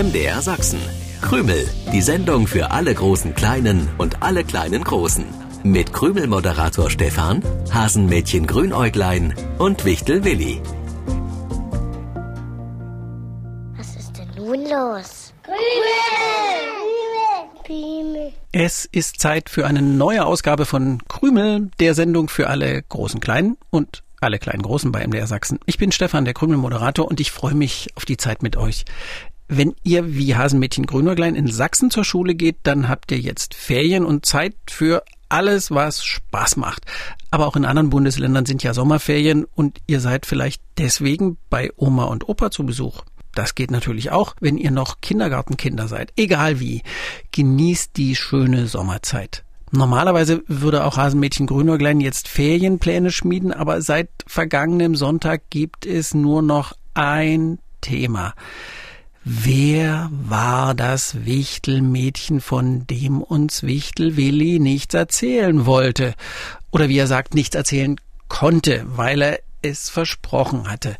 MDR Sachsen. Krümel, die Sendung für alle großen Kleinen und alle kleinen Großen. Mit Krümel-Moderator Stefan, Hasenmädchen Grünäuglein und Wichtel Willi. Was ist denn nun los? Es ist Zeit für eine neue Ausgabe von Krümel, der Sendung für alle großen Kleinen und alle kleinen Großen bei MDR Sachsen. Ich bin Stefan, der Krümel-Moderator und ich freue mich auf die Zeit mit euch. Wenn ihr wie Hasenmädchen Grünäuglein in Sachsen zur Schule geht, dann habt ihr jetzt Ferien und Zeit für alles, was Spaß macht. Aber auch in anderen Bundesländern sind ja Sommerferien und ihr seid vielleicht deswegen bei Oma und Opa zu Besuch. Das geht natürlich auch, wenn ihr noch Kindergartenkinder seid. Egal wie. Genießt die schöne Sommerzeit. Normalerweise würde auch Hasenmädchen Grünäuglein jetzt Ferienpläne schmieden, aber seit vergangenem Sonntag gibt es nur noch ein Thema. Wer war das Wichtelmädchen, von dem uns Wichtel Willi nichts erzählen wollte? Oder wie er sagt, nichts erzählen konnte, weil er es versprochen hatte.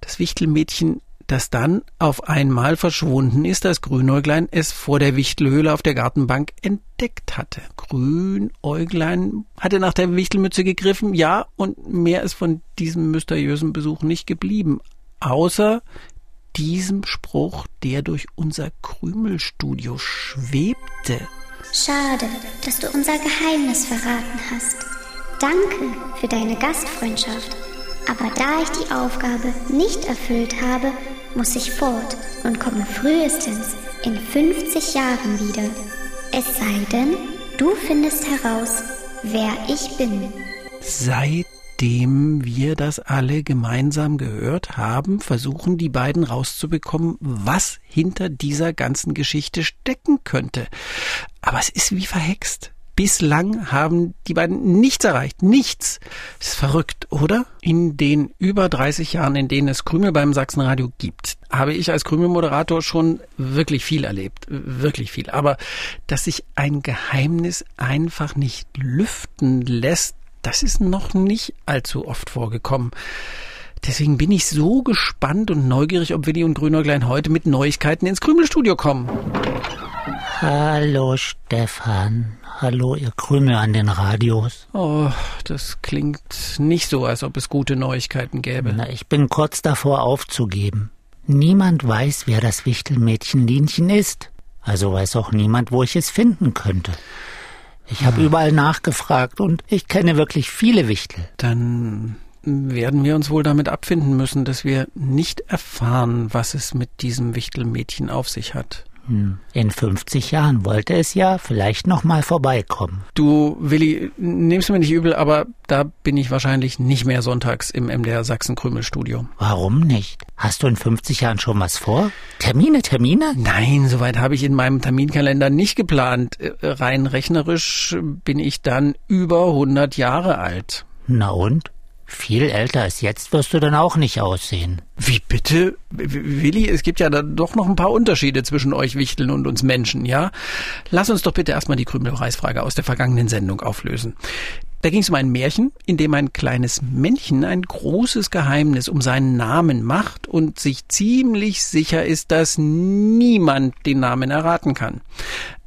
Das Wichtelmädchen das dann auf einmal verschwunden ist, als Grünäuglein es vor der Wichtelhöhle auf der Gartenbank entdeckt hatte. Grünäuglein hatte nach der Wichtelmütze gegriffen, ja, und mehr ist von diesem mysteriösen Besuch nicht geblieben, außer diesem Spruch, der durch unser Krümelstudio schwebte. Schade, dass du unser Geheimnis verraten hast. Danke für deine Gastfreundschaft. Aber da ich die Aufgabe nicht erfüllt habe, muss ich fort und komme frühestens in 50 Jahren wieder. Es sei denn, du findest heraus, wer ich bin. Seitdem wir das alle gemeinsam gehört haben, versuchen die beiden rauszubekommen, was hinter dieser ganzen Geschichte stecken könnte. Aber es ist wie verhext. Bislang haben die beiden nichts erreicht. Nichts. Das ist verrückt, oder? In den über 30 Jahren, in denen es Krümel beim Sachsenradio gibt, habe ich als Krümel-Moderator schon wirklich viel erlebt. Wirklich viel. Aber dass sich ein Geheimnis einfach nicht lüften lässt, das ist noch nicht allzu oft vorgekommen. Deswegen bin ich so gespannt und neugierig, ob Willi und Grünäuglein heute mit Neuigkeiten ins Krümelstudio kommen. Hallo Stefan. Hallo ihr Krümel an den Radios. Oh, das klingt nicht so, als ob es gute Neuigkeiten gäbe. Na, ich bin kurz davor aufzugeben. Niemand weiß, wer das Wichtelmädchen Linchen ist. Also weiß auch niemand, wo ich es finden könnte. Ich habe überall nachgefragt und ich kenne wirklich viele Wichtel. Dann werden wir uns wohl damit abfinden müssen, dass wir nicht erfahren, was es mit diesem Wichtelmädchen auf sich hat. In 50 Jahren wollte es ja vielleicht noch mal vorbeikommen. Du, Willi, nimmst du mir nicht übel, aber da bin ich wahrscheinlich nicht mehr sonntags im MDR Sachsen Krümel Studio. Warum nicht? Hast du in 50 Jahren schon was vor? Termine, Termine? Nein, soweit habe ich in meinem Terminkalender nicht geplant. Äh, Rein rechnerisch bin ich dann über 100 Jahre alt. Na und? Viel älter als jetzt wirst du dann auch nicht aussehen. Wie bitte? Willi, es gibt ja da doch noch ein paar Unterschiede zwischen euch Wichteln und uns Menschen, ja? Lass uns doch bitte erstmal die Krümelpreisfrage aus der vergangenen Sendung auflösen. Da ging es um ein Märchen, in dem ein kleines Männchen ein großes Geheimnis um seinen Namen macht und sich ziemlich sicher ist, dass niemand den Namen erraten kann.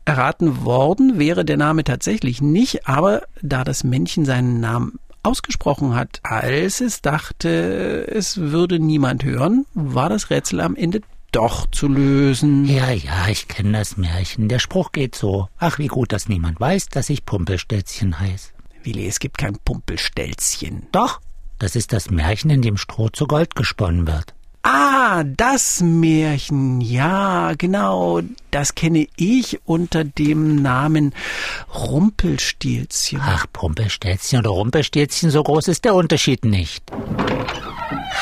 Erraten worden wäre der Name tatsächlich nicht, aber da das Männchen seinen Namen ausgesprochen hat, als es dachte, es würde niemand hören, war das Rätsel am Ende doch zu lösen. Ja, ja, ich kenne das Märchen. Der Spruch geht so. Ach, wie gut, dass niemand weiß, dass ich Pumpelstilzchen heiß. Willi, es gibt kein Pumpelstelzchen. Doch, das ist das Märchen, in dem Stroh zu Gold gesponnen wird. Ah, das Märchen, ja, genau, das kenne ich unter dem Namen Rumpelstilzchen. Ach, Pumpelstilzchen oder Rumpelstilzchen, so groß ist der Unterschied nicht.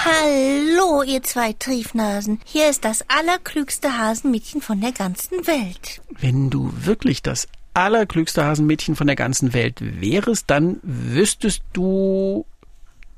Hallo, ihr zwei Triefnasen. Hier ist das allerklügste Hasenmädchen von der ganzen Welt. Wenn du wirklich das allerklügste Hasenmädchen von der ganzen Welt wärest, dann wüsstest du,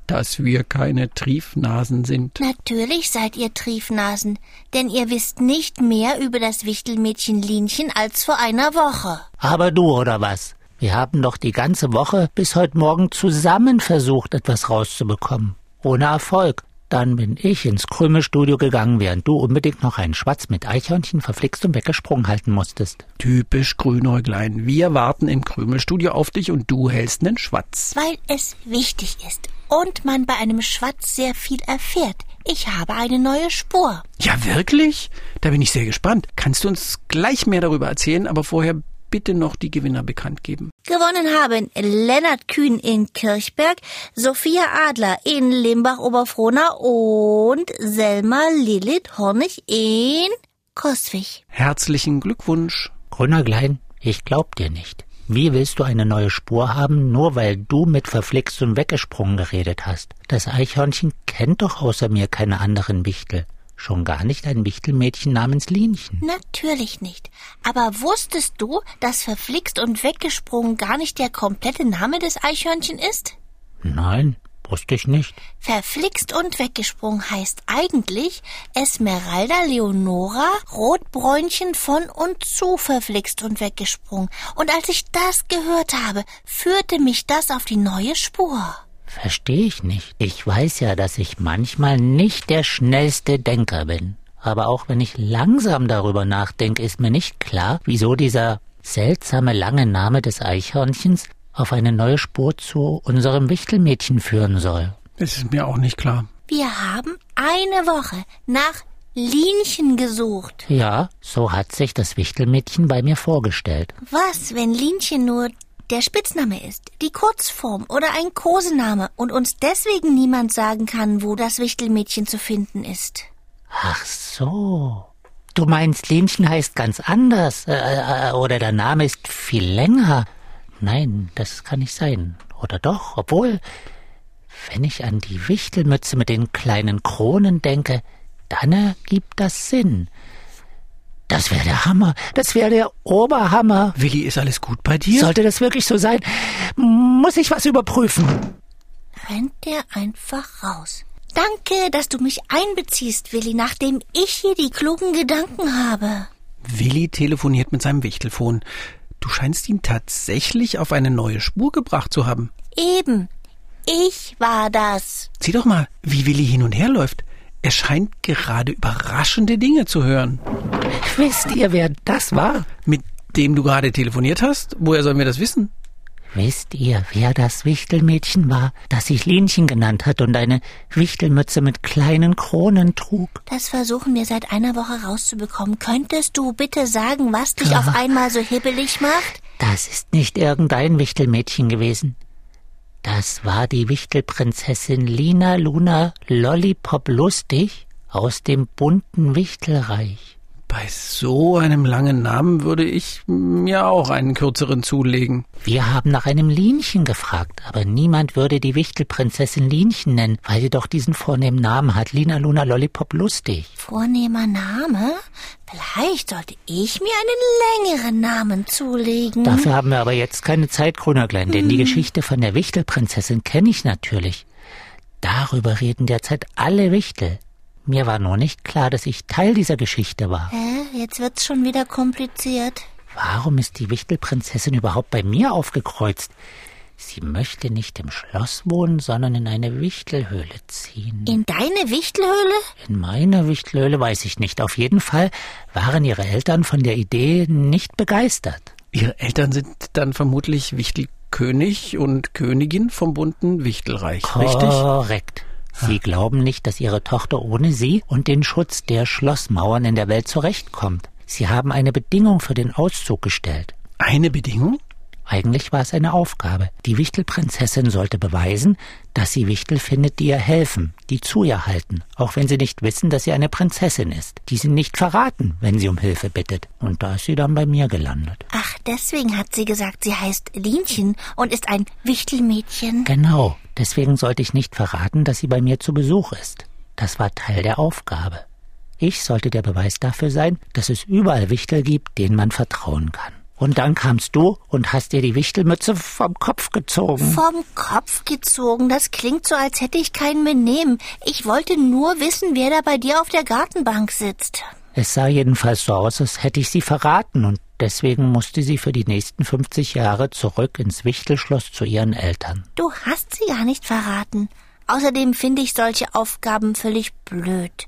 dass wir keine Triefnasen sind. Natürlich seid ihr Triefnasen, denn ihr wisst nicht mehr über das Wichtelmädchen Linchen als vor einer Woche. Aber du oder was? Wir haben doch die ganze Woche bis heute Morgen zusammen versucht, etwas rauszubekommen. Ohne Erfolg. Dann bin ich ins Krümelstudio gegangen, während du unbedingt noch einen Schwatz mit Eichhörnchen verflixt und weggesprungen halten musstest. Typisch Grünäuglein. Wir warten im Krümelstudio auf dich und du hältst nen Schwatz. Weil es wichtig ist und man bei einem Schwatz sehr viel erfährt. Ich habe eine neue Spur. Ja, wirklich? Da bin ich sehr gespannt. Kannst du uns gleich mehr darüber erzählen, aber vorher bitte noch die Gewinner bekannt geben. Gewonnen haben Lennart Kühn in Kirchberg, Sophia Adler in Limbach-Oberfrohna und Selma Lilith Hornig in Koswig. Herzlichen Glückwunsch. Grünerglein, ich glaub dir nicht. Wie willst du eine neue Spur haben, nur weil du mit verflixt und weggesprungen geredet hast? Das Eichhörnchen kennt doch außer mir keine anderen Wichtel. Schon gar nicht ein Wichtelmädchen namens Linchen. Natürlich nicht. Aber wusstest du, dass verflixt und weggesprungen gar nicht der komplette Name des Eichhörnchen ist? Nein, wusste ich nicht. Verflixt und weggesprungen heißt eigentlich Esmeralda Leonora Rotbräunchen von und zu verflixt und weggesprungen. Und als ich das gehört habe, führte mich das auf die neue Spur. Verstehe ich nicht. Ich weiß ja, dass ich manchmal nicht der schnellste Denker bin. Aber auch wenn ich langsam darüber nachdenke, ist mir nicht klar, wieso dieser seltsame lange Name des Eichhörnchens auf eine neue Spur zu unserem Wichtelmädchen führen soll. Das ist mir auch nicht klar. Wir haben eine Woche nach Linchen gesucht. Ja, so hat sich das Wichtelmädchen bei mir vorgestellt. Was, wenn Linchen nur der Spitzname ist, die Kurzform oder ein Kosename und uns deswegen niemand sagen kann, wo das Wichtelmädchen zu finden ist? Ach so. Du meinst, Linchen heißt ganz anders, äh, äh, oder der Name ist viel länger. Nein, das kann nicht sein. Oder doch, obwohl, wenn ich an die Wichtelmütze mit den kleinen Kronen denke, dann ergibt das Sinn. Das wäre der Hammer. Das wäre der Oberhammer. Willi, ist alles gut bei dir? Sollte das wirklich so sein, muss ich was überprüfen. Rennt der einfach raus. Danke, dass du mich einbeziehst, Willi, nachdem ich hier die klugen Gedanken habe. Willi telefoniert mit seinem Wichtelfon. Du scheinst ihn tatsächlich auf eine neue Spur gebracht zu haben. Eben. Ich war das. Sieh doch mal, wie Willi hin und her läuft. Er scheint gerade überraschende Dinge zu hören. Wisst ihr, wer das war? Mit dem du gerade telefoniert hast? Woher sollen wir das wissen? Wisst ihr, wer das Wichtelmädchen war, das sich Linchen genannt hat und eine Wichtelmütze mit kleinen Kronen trug? Das versuchen wir seit einer Woche rauszubekommen. Könntest du bitte sagen, was dich auf einmal so hibbelig macht? Das ist nicht irgendein Wichtelmädchen gewesen. Das war die Wichtelprinzessin Lina Luna Lollipop Lustig aus dem bunten Wichtelreich. Bei so einem langen Namen würde ich mir auch einen kürzeren zulegen. Wir haben nach einem Linchen gefragt, aber niemand würde die Wichtelprinzessin Linchen nennen, weil sie doch diesen vornehmen Namen hat. Lina Luna Lollipop lustig. Vornehmer Name? Vielleicht sollte ich mir einen längeren Namen zulegen. Dafür haben wir aber jetzt keine Zeit, Grünerglein, denn die Geschichte von der Wichtelprinzessin kenne ich natürlich. Darüber reden derzeit alle Wichtel. Mir war nur nicht klar, dass ich Teil dieser Geschichte war. Hä? Jetzt wird's schon wieder kompliziert. Warum ist die Wichtelprinzessin überhaupt bei mir aufgekreuzt? Sie möchte nicht im Schloss wohnen, sondern in eine Wichtelhöhle ziehen. In deine Wichtelhöhle? In meine Wichtelhöhle weiß ich nicht. Auf jeden Fall waren ihre Eltern von der Idee nicht begeistert. Ihre Eltern sind dann vermutlich Wichtelkönig und Königin vom bunten Wichtelreich, richtig? Korrekt. Sie glauben nicht, dass ihre Tochter ohne sie und den Schutz der Schlossmauern in der Welt zurechtkommt. Sie haben eine Bedingung für den Auszug gestellt. Eine Bedingung? Eigentlich war es eine Aufgabe. Die Wichtelprinzessin sollte beweisen, dass sie Wichtel findet, die ihr helfen, die zu ihr halten, auch wenn sie nicht wissen, dass sie eine Prinzessin ist, die sie nicht verraten, wenn sie um Hilfe bittet. Und da ist sie dann bei mir gelandet. Ach, deswegen hat sie gesagt, sie heißt Linchen und ist ein Wichtelmädchen. Genau, deswegen sollte ich nicht verraten, dass sie bei mir zu Besuch ist. Das war Teil der Aufgabe. Ich sollte der Beweis dafür sein, dass es überall Wichtel gibt, denen man vertrauen kann. Und dann kamst du und hast dir die Wichtelmütze vom Kopf gezogen. Vom Kopf gezogen? Das klingt so, als hätte ich keinen Benehmen. Ich wollte nur wissen, wer da bei dir auf der Gartenbank sitzt. Es sah jedenfalls so aus, als hätte ich sie verraten und deswegen musste sie für die nächsten 50 Jahre zurück ins Wichtelschloss zu ihren Eltern. Du hast sie gar nicht verraten. Außerdem finde ich solche Aufgaben völlig blöd.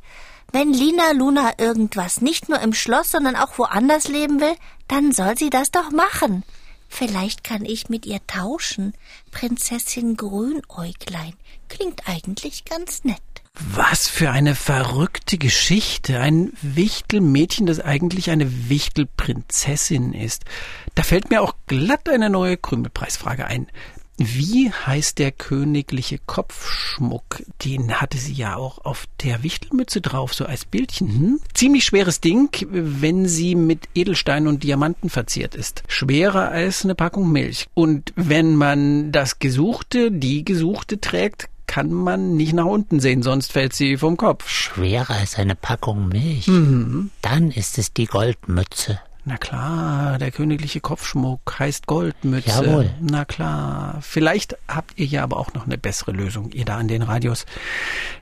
Wenn Lina Luna irgendwas nicht nur im Schloss, sondern auch woanders leben will, dann soll sie das doch machen. Vielleicht kann ich mit ihr tauschen. Prinzessin Grünäuglein. Klingt eigentlich ganz nett. Was für eine verrückte Geschichte. Ein Wichtelmädchen, das eigentlich eine Wichtelprinzessin ist. Da fällt mir auch glatt eine neue Krümelpreisfrage ein. Wie heißt der königliche Kopfschmuck? Den hatte sie ja auch auf der Wichtelmütze drauf, so als Bildchen. Hm? Ziemlich schweres Ding, wenn sie mit Edelsteinen und Diamanten verziert ist. Schwerer als eine Packung Milch. Und wenn man das Gesuchte, die Gesuchte trägt, kann man nicht nach unten sehen, sonst fällt sie vom Kopf. Schwerer als eine Packung Milch. Mhm. Dann ist es die Goldmütze. Na klar, der königliche Kopfschmuck heißt Goldmütze. Jawohl. Na klar. Vielleicht habt ihr ja aber auch noch eine bessere Lösung, ihr da an den Radios.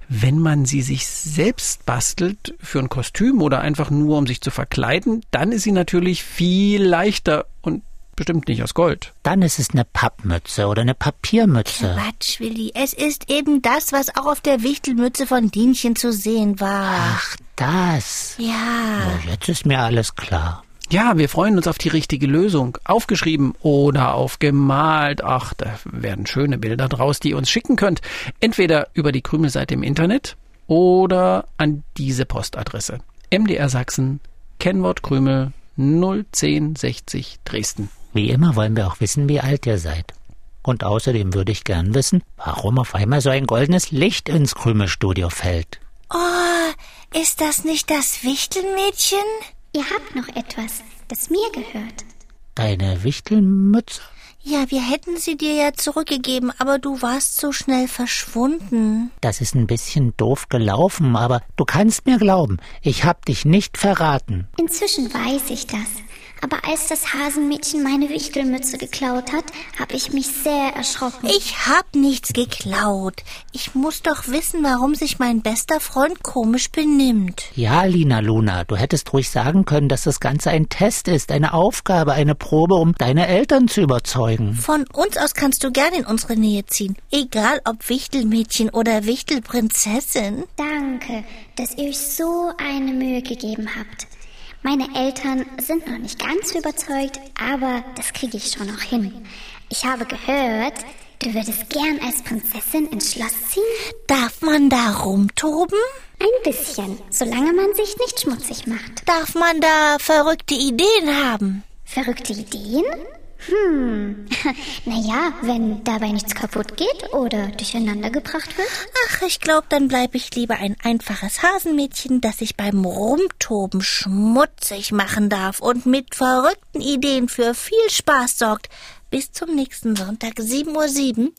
Wenn man sie sich selbst bastelt für ein Kostüm oder einfach nur um sich zu verkleiden, dann ist sie natürlich viel leichter und bestimmt nicht aus Gold. Dann ist es eine Pappmütze oder eine Papiermütze. Quatsch, Willi. Es ist eben das, was auch auf der Wichtelmütze von Dienchen zu sehen war. Ach, das. Ja. Na, Jetzt ist mir alles klar. Ja, wir freuen uns auf die richtige Lösung. Aufgeschrieben oder aufgemalt. Ach, da werden schöne Bilder draus, die ihr uns schicken könnt. Entweder über die Krümelseite im Internet oder an diese Postadresse. MDR Sachsen, Kennwort Krümel 01060 Dresden. Wie immer wollen wir auch wissen, wie alt ihr seid. Und außerdem würde ich gern wissen, warum auf einmal so ein goldenes Licht ins Krümelstudio fällt. Oh, ist das nicht das Wichtelmädchen? Ihr habt noch etwas, das mir gehört. Deine Wichtelmütze? Ja, wir hätten sie dir ja zurückgegeben, aber du warst so schnell verschwunden. Das ist ein bisschen doof gelaufen, aber du kannst mir glauben, ich hab dich nicht verraten. Inzwischen weiß ich das. Aber als das Hasenmädchen meine Wichtelmütze geklaut hat, habe ich mich sehr erschrocken. Ich hab nichts geklaut. Ich muss doch wissen, warum sich mein bester Freund komisch benimmt. Ja, Lina Luna, du hättest ruhig sagen können, dass das Ganze ein Test ist, eine Aufgabe, eine Probe, um deine Eltern zu überzeugen. Von uns aus kannst du gern in unsere Nähe ziehen. Egal ob Wichtelmädchen oder Wichtelprinzessin. Danke, dass ihr euch so eine Mühe gegeben habt. Meine Eltern sind noch nicht ganz überzeugt, aber das kriege ich schon noch hin. Ich habe gehört, du würdest gern als Prinzessin ins Schloss ziehen? Darf man da rumtoben? Ein bisschen, solange man sich nicht schmutzig macht. Darf man da verrückte Ideen haben? Verrückte Ideen? Hm, naja, wenn dabei nichts kaputt geht oder durcheinander gebracht wird. Ach, ich glaube, dann bleibe ich lieber ein einfaches Hasenmädchen, das sich beim Rumtoben schmutzig machen darf und mit verrückten Ideen für viel Spaß sorgt. Bis zum nächsten Sonntag, 7.07 Uhr.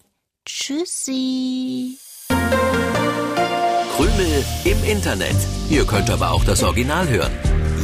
Tschüssi. Krümel im Internet. Ihr könnt aber auch das Original hören.